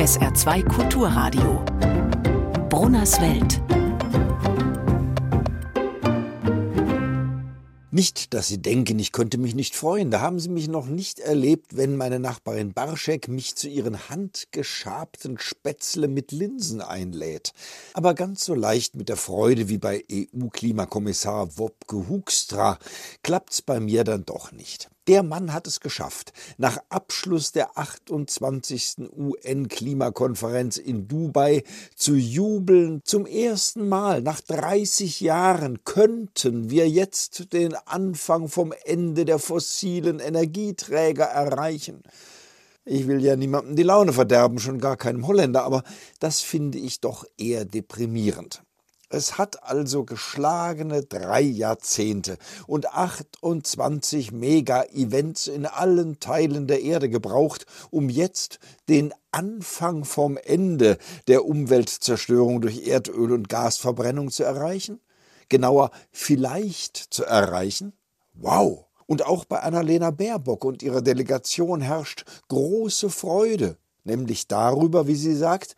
SR2 Kulturradio. Brunners Welt. Nicht, dass Sie denken, ich könnte mich nicht freuen. Da haben Sie mich noch nicht erlebt, wenn meine Nachbarin Barschek mich zu ihren handgeschabten Spätzle mit Linsen einlädt. Aber ganz so leicht mit der Freude wie bei EU-Klimakommissar Wopke Hoekstra klappt's bei mir dann doch nicht. Der Mann hat es geschafft. Nach Abschluss der 28. UN-Klimakonferenz in Dubai zu jubeln. Zum ersten Mal nach 30 Jahren könnten wir jetzt den Anfang vom Ende der fossilen Energieträger erreichen. Ich will ja niemandem die Laune verderben, schon gar keinem Holländer, aber das finde ich doch eher deprimierend. Es hat also geschlagene drei Jahrzehnte und 28 Mega-Events in allen Teilen der Erde gebraucht, um jetzt den Anfang vom Ende der Umweltzerstörung durch Erdöl- und Gasverbrennung zu erreichen? Genauer, vielleicht zu erreichen? Wow! Und auch bei Annalena Baerbock und ihrer Delegation herrscht große Freude, nämlich darüber, wie sie sagt,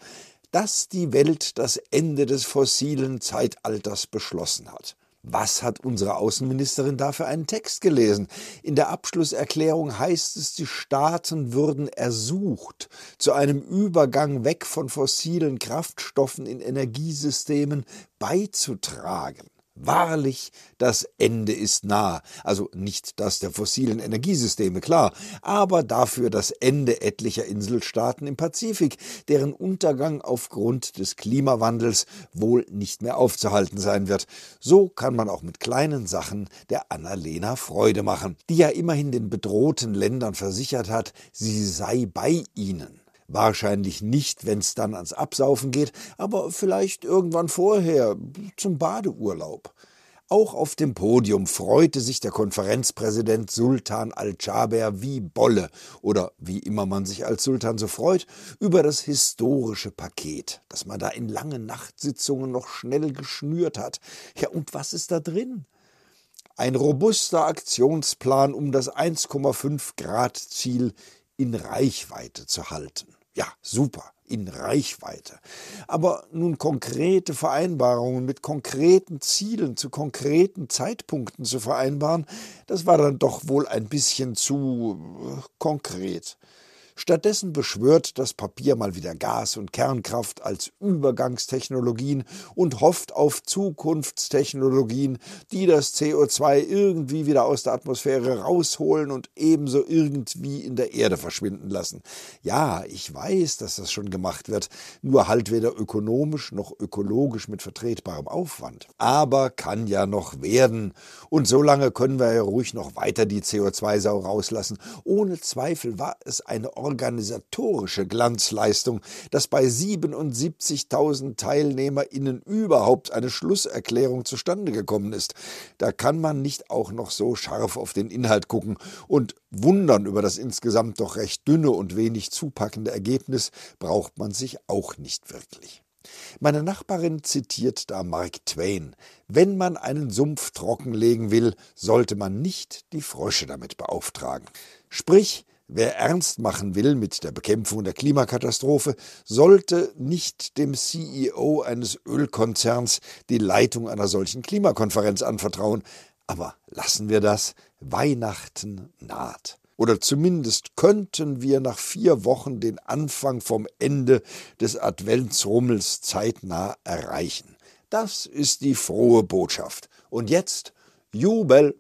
dass die Welt das Ende des fossilen Zeitalters beschlossen hat. Was hat unsere Außenministerin da für einen Text gelesen? In der Abschlusserklärung heißt es, die Staaten würden ersucht, zu einem Übergang weg von fossilen Kraftstoffen in Energiesystemen beizutragen. Wahrlich, das Ende ist nah. Also nicht das der fossilen Energiesysteme, klar, aber dafür das Ende etlicher Inselstaaten im Pazifik, deren Untergang aufgrund des Klimawandels wohl nicht mehr aufzuhalten sein wird. So kann man auch mit kleinen Sachen der Annalena Freude machen, die ja immerhin den bedrohten Ländern versichert hat, sie sei bei ihnen. Wahrscheinlich nicht, wenn es dann ans Absaufen geht, aber vielleicht irgendwann vorher, zum Badeurlaub. Auch auf dem Podium freute sich der Konferenzpräsident Sultan al-Jaber wie Bolle oder wie immer man sich als Sultan so freut, über das historische Paket, das man da in langen Nachtsitzungen noch schnell geschnürt hat. Ja, und was ist da drin? Ein robuster Aktionsplan, um das 1,5 Grad Ziel in Reichweite zu halten. Ja, super, in Reichweite. Aber nun konkrete Vereinbarungen mit konkreten Zielen zu konkreten Zeitpunkten zu vereinbaren, das war dann doch wohl ein bisschen zu äh, konkret. Stattdessen beschwört das Papier mal wieder Gas und Kernkraft als Übergangstechnologien und hofft auf Zukunftstechnologien, die das CO2 irgendwie wieder aus der Atmosphäre rausholen und ebenso irgendwie in der Erde verschwinden lassen. Ja, ich weiß, dass das schon gemacht wird, nur halt weder ökonomisch noch ökologisch mit vertretbarem Aufwand. Aber kann ja noch werden. Und so lange können wir ja ruhig noch weiter die CO2-Sau rauslassen. Ohne Zweifel war es eine organisatorische Glanzleistung, dass bei 77.000 TeilnehmerInnen überhaupt eine Schlusserklärung zustande gekommen ist. Da kann man nicht auch noch so scharf auf den Inhalt gucken und wundern über das insgesamt doch recht dünne und wenig zupackende Ergebnis braucht man sich auch nicht wirklich. Meine Nachbarin zitiert da Mark Twain. Wenn man einen Sumpf trockenlegen will, sollte man nicht die Frösche damit beauftragen. Sprich, Wer ernst machen will mit der Bekämpfung der Klimakatastrophe, sollte nicht dem CEO eines Ölkonzerns die Leitung einer solchen Klimakonferenz anvertrauen. Aber lassen wir das. Weihnachten naht. Oder zumindest könnten wir nach vier Wochen den Anfang vom Ende des Adventsrummels zeitnah erreichen. Das ist die frohe Botschaft. Und jetzt Jubel!